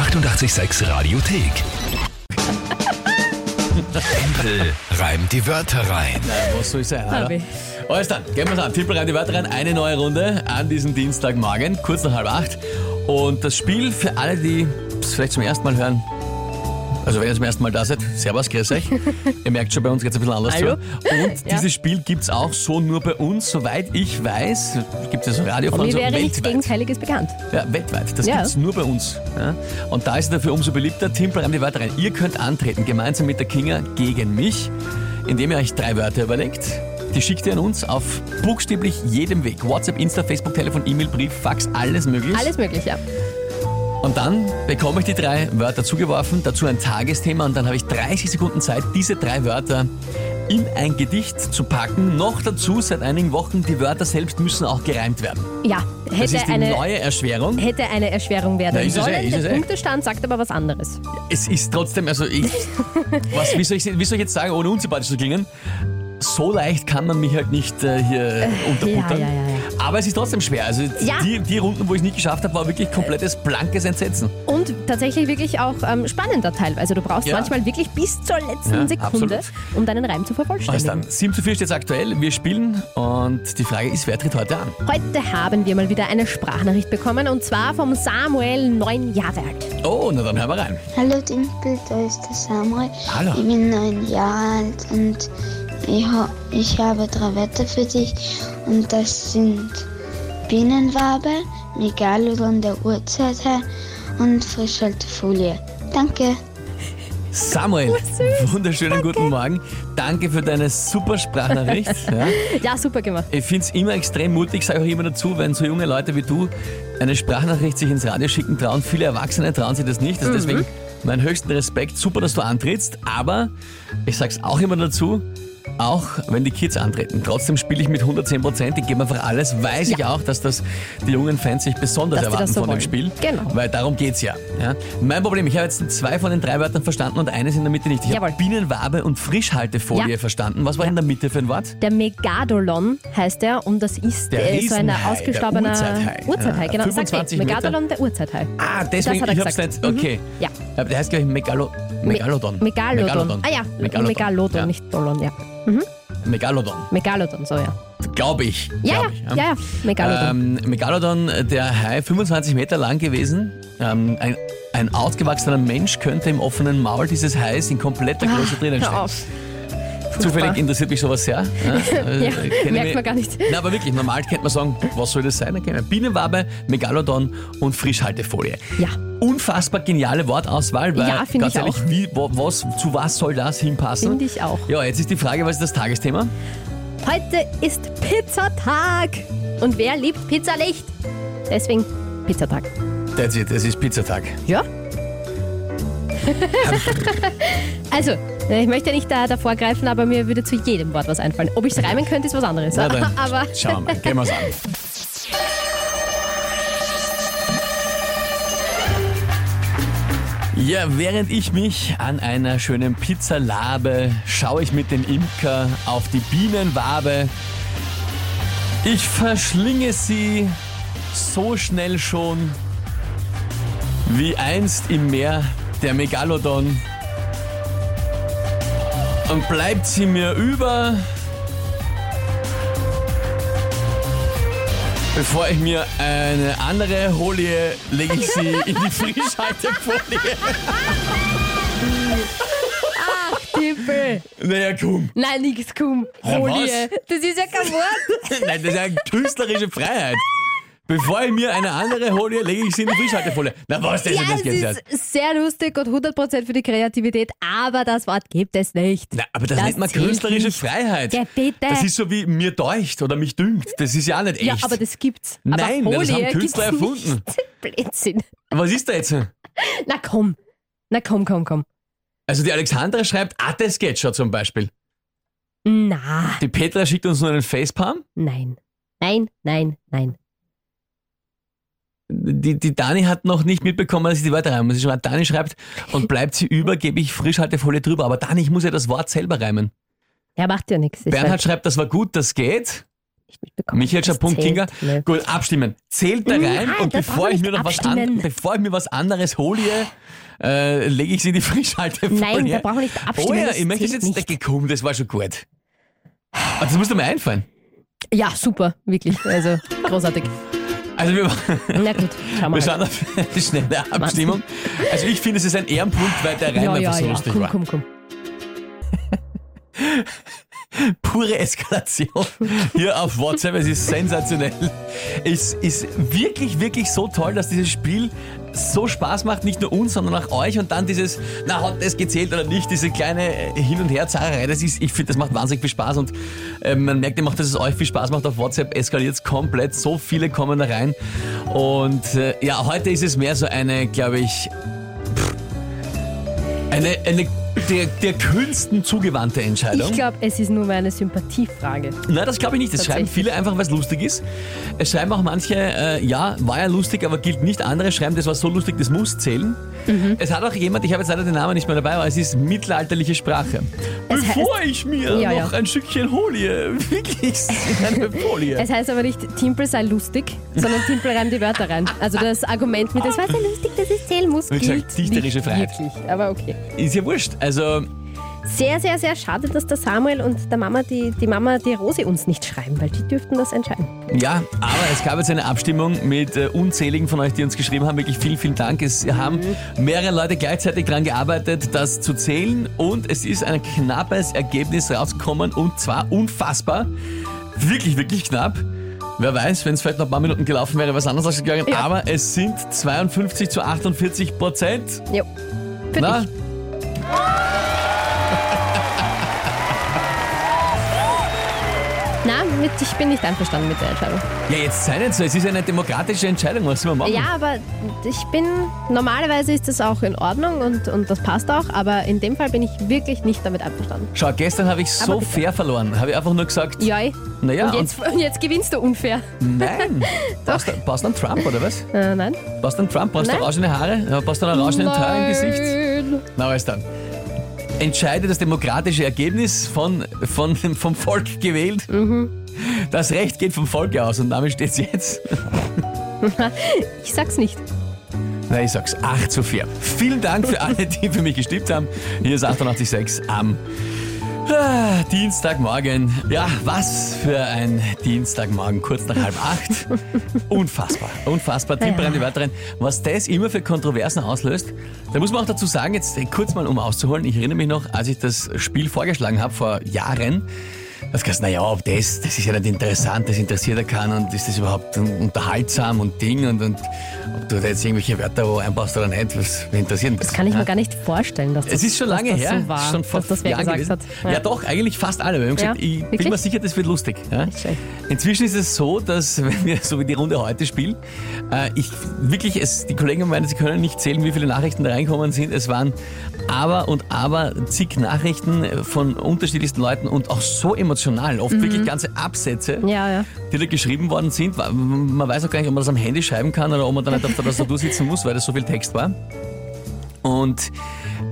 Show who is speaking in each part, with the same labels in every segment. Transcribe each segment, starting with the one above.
Speaker 1: 886 Radiothek. Tempel reimt die Wörter rein.
Speaker 2: Was soll sein,
Speaker 3: Hab
Speaker 2: oder?
Speaker 3: ich.
Speaker 2: Alles dann, gehen wir's an. Tippel rein die Wörter rein. Eine neue Runde an diesem Dienstagmorgen, kurz nach halb acht. Und das Spiel für alle, die es vielleicht zum ersten Mal hören. Also wenn ihr zum ersten Mal da seid, servus, grüß euch. ihr merkt schon, bei uns geht's ein bisschen anders
Speaker 3: Hallo.
Speaker 2: zu. Und
Speaker 3: Ja.
Speaker 2: dieses Spiel gibt's auch so nur bei uns, soweit ich weiß. Gibt es ja so Radio von so
Speaker 3: wäre nichts
Speaker 2: weltweit.
Speaker 3: Gegenteiliges bekannt.
Speaker 2: Ja, weltweit. Das
Speaker 3: Ja.
Speaker 2: gibt's nur bei uns. Ja? Und da ist es dafür umso beliebter. Timpel reimt die Wörter rein. Ihr könnt antreten, gemeinsam mit der Kinga gegen mich, indem ihr euch drei Wörter überlegt. Die schickt ihr an uns auf buchstäblich jedem Weg. WhatsApp, Insta, Facebook, Telefon, E-Mail, Brief, Fax, alles möglich.
Speaker 3: Alles möglich, ja.
Speaker 2: Und dann bekomme ich die drei Wörter zugeworfen, dazu ein Tagesthema und dann habe ich 30 Sekunden Zeit, diese drei Wörter in ein Gedicht zu packen. Noch dazu seit einigen Wochen, die Wörter selbst müssen auch gereimt werden.
Speaker 3: Ja,
Speaker 2: Das
Speaker 3: hätte
Speaker 2: ist die
Speaker 3: eine,
Speaker 2: neue Erschwerung.
Speaker 3: hätte eine Erschwerung werden
Speaker 2: Na, ist es
Speaker 3: sollen.
Speaker 2: eh, ist es
Speaker 3: der
Speaker 2: eh.
Speaker 3: Punktestand sagt aber was anderes.
Speaker 2: Es ist trotzdem, also ich, was, wie, soll ich, wie soll ich jetzt sagen, ohne unsympathisch zu klingen? So leicht kann man mich halt nicht äh, hier unterbuttern.
Speaker 3: ja, ja, ja.
Speaker 2: Aber es ist trotzdem schwer. Also
Speaker 3: Ja.
Speaker 2: die, die Runden, wo ich es nicht geschafft habe, war wirklich komplettes blankes Entsetzen.
Speaker 3: Und tatsächlich wirklich auch ähm, spannender teilweise. Also du brauchst
Speaker 2: Ja.
Speaker 3: manchmal wirklich bis zur letzten
Speaker 2: Ja,
Speaker 3: Sekunde,
Speaker 2: absolut.
Speaker 3: um deinen Reim zu
Speaker 2: Alles
Speaker 3: vervollständigen.
Speaker 2: dann, 7 zu 4 steht jetzt aktuell. Wir spielen und die Frage ist, wer tritt heute an?
Speaker 3: Heute haben wir mal wieder eine Sprachnachricht bekommen und zwar vom Samuel, neun Jahre alt.
Speaker 2: Oh, na dann hören wir rein.
Speaker 4: Hallo Dimpel, da ist der Samuel.
Speaker 2: Hallo.
Speaker 4: Ich bin neun Jahre alt und ich, ha ich habe drei Wörter für dich und das sind Bienenwabe, Megalodon der Uhrzeit her und Frischhaltefolie. Danke.
Speaker 2: Samuel, wunderschönen guten Morgen. Danke für deine super Sprachnachricht. ja.
Speaker 3: Ja, super gemacht.
Speaker 2: Ich finde es immer extrem mutig, sage auch immer dazu, wenn so junge Leute wie du eine Sprachnachricht sich ins Radio schicken trauen. Viele Erwachsene trauen sich das nicht. Also deswegen meinen höchsten Respekt. Super, dass du antrittst. Aber ich sage es auch immer dazu, auch wenn die Kids antreten. Trotzdem spiele ich mit 110 Prozent. Ich gebe einfach alles. Weiß ich auch, dass das die jungen Fans sich besonders
Speaker 3: Dass
Speaker 2: erwarten
Speaker 3: so
Speaker 2: von dem
Speaker 3: wollen.
Speaker 2: Spiel.
Speaker 3: Genau.
Speaker 2: Weil darum geht's ja. ja. Mein Problem, ich habe jetzt zwei von den drei Wörtern verstanden und eines in der Mitte nicht. Ich habe. Bienenwabe und Frischhaltefolie
Speaker 3: Ja.
Speaker 2: verstanden. Was war in der Mitte für ein Wort?
Speaker 3: Der Megadolon heißt er und das ist
Speaker 2: Der
Speaker 3: äh, so ein ausgestorbener
Speaker 2: der Urzeithai.
Speaker 3: Urzeithai,
Speaker 2: Ja,
Speaker 3: genau. Sag
Speaker 2: 25
Speaker 3: ich,
Speaker 2: Meter.
Speaker 3: Megadolon, der Urzeithai.
Speaker 2: Ah, deswegen,
Speaker 3: Das hat er
Speaker 2: ich hab's
Speaker 3: gesagt.
Speaker 2: nicht. Okay.
Speaker 3: Ja.
Speaker 2: Aber der heißt, glaube ich, Megalo, Megalodon.
Speaker 3: Me Megalodon. Ah ja,
Speaker 2: Megalodon,
Speaker 3: Megalodon,
Speaker 2: ja.
Speaker 3: nicht Dolon, ja.
Speaker 2: Megalodon,
Speaker 3: Megalodon, so ja.
Speaker 2: glaube ich.
Speaker 3: Ja,
Speaker 2: glaub
Speaker 3: ja,
Speaker 2: ich,
Speaker 3: ja, ja, Megalodon.
Speaker 2: Ähm, Megalodon, der Hai, 25 Meter lang gewesen. Ähm, ein, ein ausgewachsener Mensch könnte im offenen Maul dieses Hais in kompletter Größe drinnen
Speaker 3: Ah, Hör
Speaker 2: stehen.
Speaker 3: auf.
Speaker 2: Zufällig interessiert mich sowas sehr. Ja, äh,
Speaker 3: Ja, merkt
Speaker 2: mich-
Speaker 3: man gar nicht.
Speaker 2: Na, aber wirklich, normal könnte man sagen, was soll das sein? Dann kennen Bienenwabe, Megalodon und Frischhaltefolie.
Speaker 3: Ja.
Speaker 2: Unfassbar geniale Wortauswahl, weil
Speaker 3: Ja, finde
Speaker 2: ganz
Speaker 3: ich
Speaker 2: ehrlich,
Speaker 3: auch.
Speaker 2: Wie, wo, was, zu was soll das hinpassen?
Speaker 3: Finde ich auch.
Speaker 2: Ja, jetzt ist die Frage, was ist das Tagesthema?
Speaker 3: Heute ist Pizzatag. Und wer liebt Pizza nicht? Deswegen Pizzatag.
Speaker 2: That's it, es ist Pizzatag.
Speaker 3: Ja? also, ich möchte nicht da, davor greifen, aber mir würde zu jedem Wort was einfallen. Ob ich es reimen könnte, ist was anderes.
Speaker 2: Na dann,
Speaker 3: aber
Speaker 2: schauen wir mal, gehen wir's an. Ja, während ich mich an einer schönen Pizza labe, schaue ich mit dem Imker auf die Bienenwabe. Ich verschlinge sie so schnell schon, wie einst im Meer der Megalodon. Und bleibt sie mir über, Bevor ich mir eine andere hole, lege ich sie in die Frischhaltefolie.
Speaker 3: Tippel.
Speaker 2: Naja, komm.
Speaker 3: Nein, nix, komm.
Speaker 2: Ja,
Speaker 3: Folie. Das ist ja kein Wort.
Speaker 2: Nein, das ist eine künstlerische Freiheit. Bevor ich mir eine andere hole, lege ich sie in die Frischhaltefolie. Na was, das
Speaker 3: Ja,
Speaker 2: ist das nicht.
Speaker 3: ist sehr lustig und 100% für die Kreativität, aber das Wort gibt es nicht.
Speaker 2: Na, aber das,
Speaker 3: Das
Speaker 2: nennt man künstlerische
Speaker 3: nicht.
Speaker 2: Freiheit.
Speaker 3: Ja, bitte.
Speaker 2: Das ist so wie mir deucht oder mich dünkt. Das ist ja auch nicht echt.
Speaker 3: Ja, aber das gibt's.
Speaker 2: Nein,
Speaker 3: aber
Speaker 2: das
Speaker 3: Folie
Speaker 2: haben Künstler erfunden.
Speaker 3: Blödsinn.
Speaker 2: Was ist da jetzt?
Speaker 3: Na komm. Na komm, komm, komm.
Speaker 2: Also die Alexandra schreibt, ah, das geht schon zum Beispiel.
Speaker 3: Na,
Speaker 2: Die Petra schickt uns nur einen Facepalm.
Speaker 3: nein. Nein, nein, nein.
Speaker 2: Die, die Dani hat noch nicht mitbekommen, dass ich die Wörter reimen muss. Sie schreibt, Dani schreibt, und bleibt sie über, gebe ich Frischhaltefolie drüber. Aber Dani, ich muss ja das Wort selber reimen.
Speaker 3: Ja, macht ja nichts.
Speaker 2: Bernhard schreibt, das war gut, das geht. Michael
Speaker 3: Das
Speaker 2: Schapun
Speaker 3: zählt
Speaker 2: Kinga.
Speaker 3: nicht.
Speaker 2: Gut, abstimmen. Zählt da rein
Speaker 3: Nein,
Speaker 2: und bevor ich, mir noch was an, bevor ich mir was anderes hole, äh, lege ich sie in die Frischhaltefolie.
Speaker 3: Nein, da brauchen wir nicht abstimmen,
Speaker 2: Oh ja, ich möchte jetzt
Speaker 3: nicht.
Speaker 2: weggekommen, das war schon gut. Aber das muss dir mal einfallen.
Speaker 3: Ja, super, wirklich. Also großartig.
Speaker 2: Also wir,
Speaker 3: Na gut, schauen wir,
Speaker 2: wir schauen auf eine schnelle Abstimmung. Also ich finde, es ist ein Ehrenpunkt, weil der Reim
Speaker 3: Ja,
Speaker 2: einfach so
Speaker 3: ja.
Speaker 2: lustig
Speaker 3: Komm,
Speaker 2: war.
Speaker 3: komm, komm.
Speaker 2: pure Eskalation hier auf WhatsApp. Es ist sensationell. Es ist wirklich, wirklich so toll, dass dieses Spiel so Spaß macht, nicht nur uns, sondern auch euch. Und dann dieses, na, hat das gezählt oder nicht, diese kleine Hin- und Her-Zahrerei, das ist, ich finde, das macht wahnsinnig viel Spaß. Und äh, man merkt eben auch, dass es euch viel Spaß macht. Auf WhatsApp eskaliert es komplett. So viele kommen da rein. Und äh, ja, heute ist es mehr so eine, glaube ich, eine, eine der, der Künsten zugewandte Entscheidung.
Speaker 3: Ich glaube, es ist nur mal eine Sympathiefrage.
Speaker 2: Nein, das glaube ich nicht. Es schreiben viele einfach, weil es lustig ist. Es schreiben auch manche, äh, ja, war ja lustig, aber gilt nicht. Andere schreiben, das war so lustig, das muss zählen.
Speaker 3: Mhm.
Speaker 2: Es hat auch jemand, ich habe jetzt leider den Namen nicht mehr dabei, aber es ist mittelalterliche Sprache.
Speaker 3: Es
Speaker 2: Bevor ich mir
Speaker 3: Ja,
Speaker 2: noch
Speaker 3: ja.
Speaker 2: ein Stückchen hole, wirklich in eine Folie.
Speaker 3: Es heißt aber nicht, Timpel sei lustig, sondern Timpel reimt die Wörter rein. Also das Argument mit, das war sehr lustig, dass es zählen muss,
Speaker 2: Wie gesagt, dichterische Freiheit.
Speaker 3: wirklich. Aber okay.
Speaker 2: Ist ja wurscht. Also,
Speaker 3: Sehr, sehr, sehr schade, dass der Samuel und der Mama, die, die Mama, die Rose uns nicht schreiben, weil die dürften das entscheiden.
Speaker 2: ja, aber es gab jetzt eine Abstimmung mit äh, unzähligen von euch, die uns geschrieben haben. Wirklich vielen, vielen Dank. Es haben mehrere Leute gleichzeitig daran gearbeitet, das zu zählen. Und es ist ein knappes Ergebnis rausgekommen. Und zwar unfassbar. Wirklich, wirklich knapp. Wer weiß, wenn es vielleicht noch ein paar Minuten gelaufen wäre, was anderes ausgegangen.
Speaker 3: Ja.
Speaker 2: Aber es sind 52 zu 48 Prozent.
Speaker 3: Jo. Für
Speaker 2: Na?
Speaker 3: dich. Mit, ich bin nicht einverstanden mit der Entscheidung.
Speaker 2: Ja, jetzt sei nicht so. Es ist eine demokratische Entscheidung. Was man machen?
Speaker 3: Ja, aber ich bin, normalerweise ist das auch in Ordnung und, und das passt auch, aber in dem Fall bin ich wirklich nicht damit einverstanden.
Speaker 2: Schau, gestern habe ich so fair verloren. Habe ich einfach nur gesagt,
Speaker 3: Ja,
Speaker 2: naja,
Speaker 3: und, jetzt, und jetzt gewinnst du unfair.
Speaker 2: nein. Passt, du- passt an Trump, oder was?
Speaker 3: Äh, nein.
Speaker 2: Passt an Trump? Passt du orangene Haare? Ja, passt du ein orangenen Teil im Gesicht? Na, alles dann. Entscheide das demokratische Ergebnis von, von, vom Volk gewählt.
Speaker 3: Mhm.
Speaker 2: Das Recht geht vom Volk aus und damit steht es jetzt.
Speaker 3: Ich sag's nicht.
Speaker 2: Na, ich sag's 8 zu 4. Vielen Dank für alle, die für mich gestimmt haben. Hier ist 88.6 am ah, Dienstagmorgen. Ja, was für ein Dienstagmorgen, kurz nach halb acht. Unfassbar, unfassbar. Timper an die Wörterin. Was das immer für Kontroversen auslöst, da muss man auch dazu sagen, jetzt kurz mal um auszuholen, ich erinnere mich noch, als ich das Spiel vorgeschlagen habe vor Jahren, das kannst naja, ob das, das ist ja nicht interessant, das interessiert ja keinen und ist das überhaupt unterhaltsam und Ding und, und ob du da jetzt irgendwelche Wörter wo einbaust oder nicht, was wen interessiert das?
Speaker 3: Das kann ich
Speaker 2: ja?
Speaker 3: mir gar nicht vorstellen, dass das,
Speaker 2: Es ist schon lange her,
Speaker 3: so war,
Speaker 2: schon vor
Speaker 3: dass das wer
Speaker 2: Jahren
Speaker 3: gesagt
Speaker 2: gewesen.
Speaker 3: hat.
Speaker 2: Ja. doch, eigentlich fast alle. Wir haben gesagt,
Speaker 3: Ja,
Speaker 2: ich bin
Speaker 3: wirklich?
Speaker 2: mir sicher, das wird lustig. Ja? Inzwischen ist es so, dass wenn wir so wie die Runde heute spielen, äh, ich wirklich, es, die Kollegen meinen, sie können nicht zählen, wie viele Nachrichten da reinkommen sind. Es waren aber und aber zig Nachrichten von unterschiedlichsten Leuten und auch so emotional, oft
Speaker 3: Mhm.
Speaker 2: wirklich ganze Absätze,
Speaker 3: Ja, ja.
Speaker 2: die da geschrieben worden sind. Man weiß auch gar nicht, ob man das am Handy schreiben kann oder ob man dann nicht auf der Tastatur sitzen muss, weil das so viel Text war. Und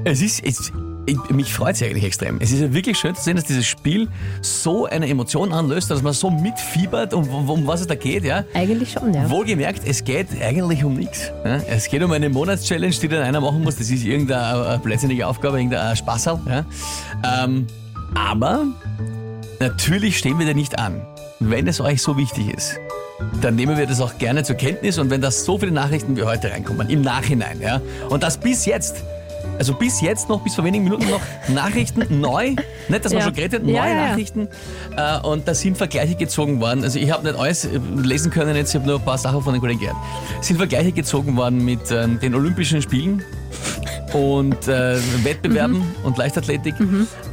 Speaker 2: es ist, es, ich, mich freut es eigentlich extrem. Es ist ja wirklich schön zu sehen, dass dieses Spiel so eine Emotion anlöst, dass man so mitfiebert, um, um, um was es da geht. Ja?
Speaker 3: Eigentlich schon, ja.
Speaker 2: Wohlgemerkt, es geht eigentlich um nichts. Ja? Es geht um eine Monatschallenge, die dann einer machen muss. Das ist irgendeine äh, blödsinnige Aufgabe, irgendein Spaßerl. Ja? Ähm, aber natürlich stehen wir da nicht an. Wenn es euch so wichtig ist, dann nehmen wir das auch gerne zur Kenntnis. Und wenn da so viele Nachrichten wie heute reinkommen, im Nachhinein, ja, und das bis jetzt, also bis jetzt noch, bis vor wenigen Minuten noch Nachrichten neu, nicht, dass man
Speaker 3: Ja.
Speaker 2: schon geredet, neue
Speaker 3: Ja, ja.
Speaker 2: Nachrichten. Äh, und da sind Vergleiche gezogen worden. Also ich habe nicht alles äh, lesen können, jetzt ich habe nur ein paar Sachen von den Kollegen gehört. Sind Vergleiche gezogen worden mit ähm, den Olympischen Spielen und äh, Wettbewerben und Leichtathletik.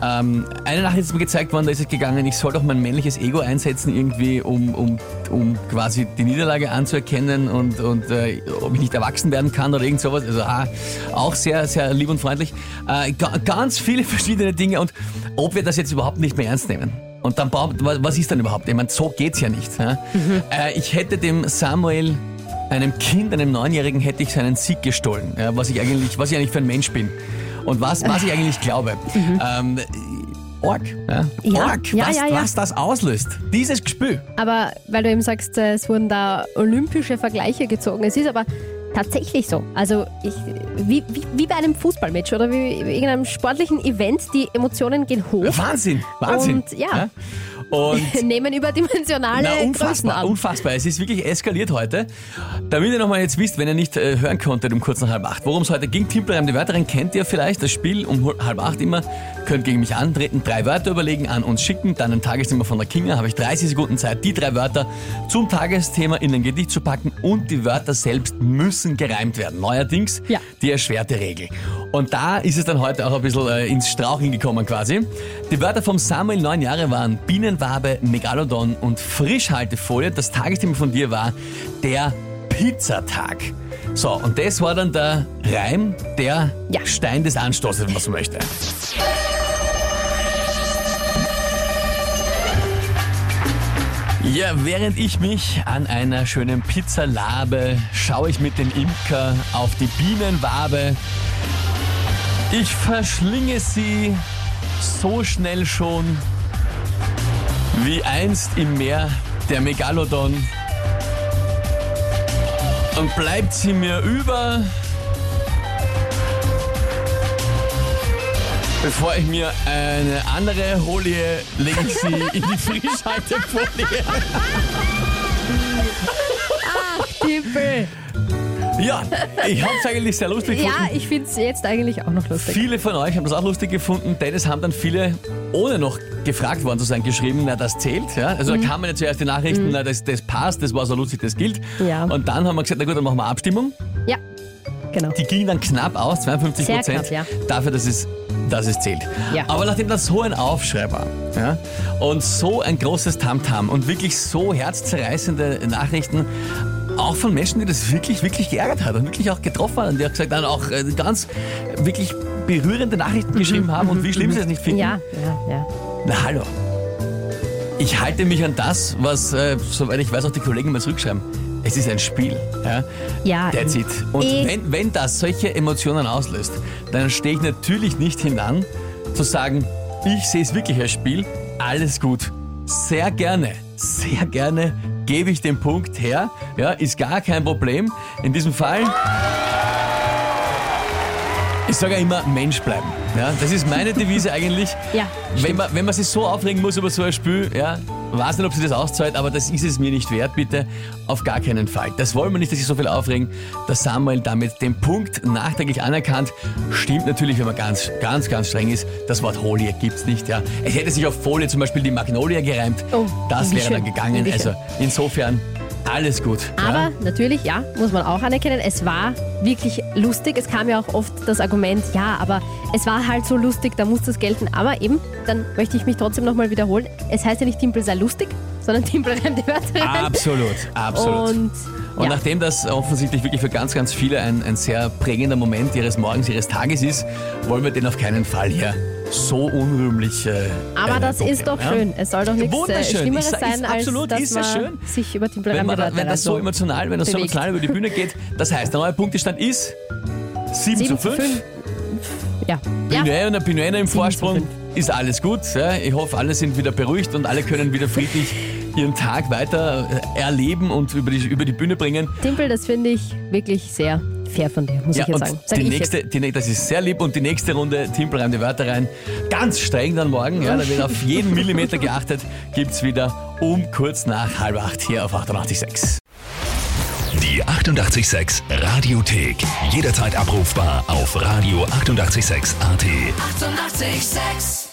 Speaker 2: Ähm, eine Nachricht ist mir gezeigt worden, da ist es gegangen, ich soll doch mein männliches Ego einsetzen, irgendwie, um, um, um quasi die Niederlage anzuerkennen und, und äh, ob ich nicht erwachsen werden kann oder irgend sowas. Also ah, auch sehr, sehr lieb und freundlich. Äh, ga, ganz viele verschiedene Dinge und ob wir das jetzt überhaupt nicht mehr ernst nehmen. Und dann, was ist dann überhaupt? Ich meine, so geht's ja nicht. Ja? Äh, ich hätte dem Samuel einem Kind, einem Neunjährigen, hätte ich seinen Sieg gestohlen, ja, was ich eigentlich, was ich eigentlich für ein Mensch bin und was, was ich eigentlich glaube. Ähm, arg. Ja?
Speaker 3: Ja,
Speaker 2: arg,
Speaker 3: ja,
Speaker 2: was,
Speaker 3: ja,
Speaker 2: was das auslöst. Dieses Gespür.
Speaker 3: Aber weil du eben sagst, es wurden da olympische Vergleiche gezogen. Es ist aber tatsächlich so. Also ich, wie, wie, wie bei einem Fußballmatch oder wie bei irgendeinem sportlichen Event, die Emotionen gehen hoch,
Speaker 2: Wahnsinn, Wahnsinn.
Speaker 3: Und, ja.
Speaker 2: Und
Speaker 3: nehmen überdimensionale
Speaker 2: Na, unfassbar,
Speaker 3: an.
Speaker 2: unfassbar. Es ist wirklich eskaliert heute. Damit ihr nochmal jetzt wisst, wenn ihr nicht äh, hören konntet um kurz nach halb acht, worum es heute ging, Timpelreim, die Wörterin kennt ihr vielleicht, das Spiel um halb acht immer, könnt gegen mich antreten, drei Wörter überlegen, an uns schicken, dann ein Tagesthema von der Kinga, habe ich 30 Sekunden Zeit, die drei Wörter zum Tagesthema in ein Gedicht zu packen und die Wörter selbst müssen gereimt werden. Neuerdings
Speaker 3: Ja.
Speaker 2: die erschwerte Regel. Und da ist es dann heute auch ein bisschen äh, ins Straucheln gekommen quasi. Die Wörter vom Samuel, neun Jahre, waren Bienenwabe, Megalodon und Frischhaltefolie. Das Tagesthema von dir war der Pizzatag. So, und das war dann der Reim, der
Speaker 3: Ja.
Speaker 2: Stein des Anstoßes, wenn man so möchte. Ja, während ich mich an einer schönen Pizza labe, schaue ich mit dem Imker auf die Bienenwabe. Ich verschlinge sie so schnell schon, wie einst im Meer der Megalodon. Und bleibt sie mir über, Bevor ich mir eine andere hole, lege ich sie in die Frischhaltefolie. Ja, ich habe es eigentlich sehr lustig
Speaker 3: Ja,
Speaker 2: gefunden.
Speaker 3: ich finde es jetzt eigentlich auch noch lustig.
Speaker 2: Viele von euch haben das auch lustig gefunden, denn es haben dann viele, ohne noch gefragt worden zu sein, geschrieben, na das zählt. Ja? Also
Speaker 3: Mhm.
Speaker 2: da kamen ja zuerst die Nachrichten, na das, das passt, das war so lustig, das gilt.
Speaker 3: Ja.
Speaker 2: Und dann haben wir gesagt, na gut, dann machen wir Abstimmung.
Speaker 3: Ja, genau.
Speaker 2: Die ging dann knapp aus, 52
Speaker 3: Sehr
Speaker 2: Prozent,
Speaker 3: knapp, ja.
Speaker 2: dafür, dass es, dass es zählt.
Speaker 3: Ja.
Speaker 2: Aber nachdem das so ein Aufschrei war ja, und so ein großes Tamtam und wirklich so herzzerreißende Nachrichten, auch von Menschen, die das wirklich, wirklich geärgert hat und wirklich auch getroffen hat und die auch gesagt haben, auch äh, ganz wirklich berührende Nachrichten geschrieben haben und wie schlimm sie es nicht finden.
Speaker 3: Mhm, Ja, ja, ja.
Speaker 2: Na hallo. Ich halte mich an das, was, äh, soweit ich weiß, auch die Kollegen mal zurückschreiben. Es ist ein Spiel. Ja?
Speaker 3: Ja,
Speaker 2: That's it. Und
Speaker 3: Eh.
Speaker 2: wenn, wenn das solche Emotionen auslöst, dann stehe ich natürlich nicht hinan, zu sagen, ich sehe es wirklich als Spiel, alles gut. Sehr gerne, sehr gerne gebe ich den Punkt her. Ja, ist gar kein Problem. In diesem Fall. Ich sage ja immer, Mensch bleiben. Ja, das ist meine Devise eigentlich.
Speaker 3: Ja,
Speaker 2: Wenn man, wenn man sich so aufregen muss über so ein Spiel, ja, weiß nicht, ob sie das auszahlt, aber das ist es mir nicht wert, bitte. Auf gar keinen Fall. Das wollen wir nicht, dass sich so viel aufregen. Der Samuel damit den Punkt nachträglich anerkannt. Stimmt natürlich, wenn man ganz, ganz, ganz streng ist. Das Wort Folie gibt's nicht, ja. Es hätte sich auf Folie zum Beispiel die Magnolia gereimt.
Speaker 3: Oh,
Speaker 2: das wäre dann gegangen. Also insofern alles gut.
Speaker 3: Aber
Speaker 2: ja.
Speaker 3: natürlich, ja, muss man auch anerkennen, es war wirklich lustig. Es kam ja auch oft das Argument, ja, aber es war halt so lustig, da muss das gelten. Aber eben, dann möchte ich mich trotzdem nochmal wiederholen. Es heißt ja nicht Timpel sei lustig, sondern Timpel rennt die Wörter rein.
Speaker 2: Absolut, absolut.
Speaker 3: Und,
Speaker 2: Und
Speaker 3: ja.
Speaker 2: nachdem das offensichtlich wirklich für ganz, ganz viele ein, ein sehr prägender Moment ihres Morgens, ihres Tages ist, wollen wir den auf keinen Fall hier so unrühmlich. Äh,
Speaker 3: aber
Speaker 2: äh,
Speaker 3: das
Speaker 2: punkten,
Speaker 3: ist doch
Speaker 2: ja?
Speaker 3: schön. Es soll doch nichts äh. Schlimmeres
Speaker 2: Ich
Speaker 3: sein,
Speaker 2: ist
Speaker 3: als
Speaker 2: absolut,
Speaker 3: dass man
Speaker 2: schön.
Speaker 3: sich über Timpel
Speaker 2: Wenn, man, wenn das so emotional, wenn das so
Speaker 3: bewegt.
Speaker 2: emotional über die Bühne geht, das heißt, der neue Punktestand ist 7,
Speaker 3: 7
Speaker 2: zu
Speaker 3: zu
Speaker 2: 5.
Speaker 3: 5. Ja.
Speaker 2: der Pinuena im Vorsprung ist alles gut. Ja. Ich hoffe, alle sind wieder beruhigt und alle können wieder friedlich ihren Tag weiter äh, erleben und über die, über die Bühne bringen.
Speaker 3: Timpel, das finde ich wirklich sehr fair von dir, muss ich jetzt sagen. Sag
Speaker 2: die
Speaker 3: ich
Speaker 2: nächste, die, nä- das ist sehr lieb und die nächste Runde Timpel reimt die Wörter rein. Ganz streng dann morgen, ja, da wird auf jeden Millimeter geachtet, gibt's wieder um kurz nach halb acht hier auf 88.6.
Speaker 1: Die 88,6 Radiothek. Jederzeit abrufbar auf radio886.at. 88,6.
Speaker 5: Eighty-eight, sex.